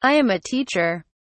I am a teacher.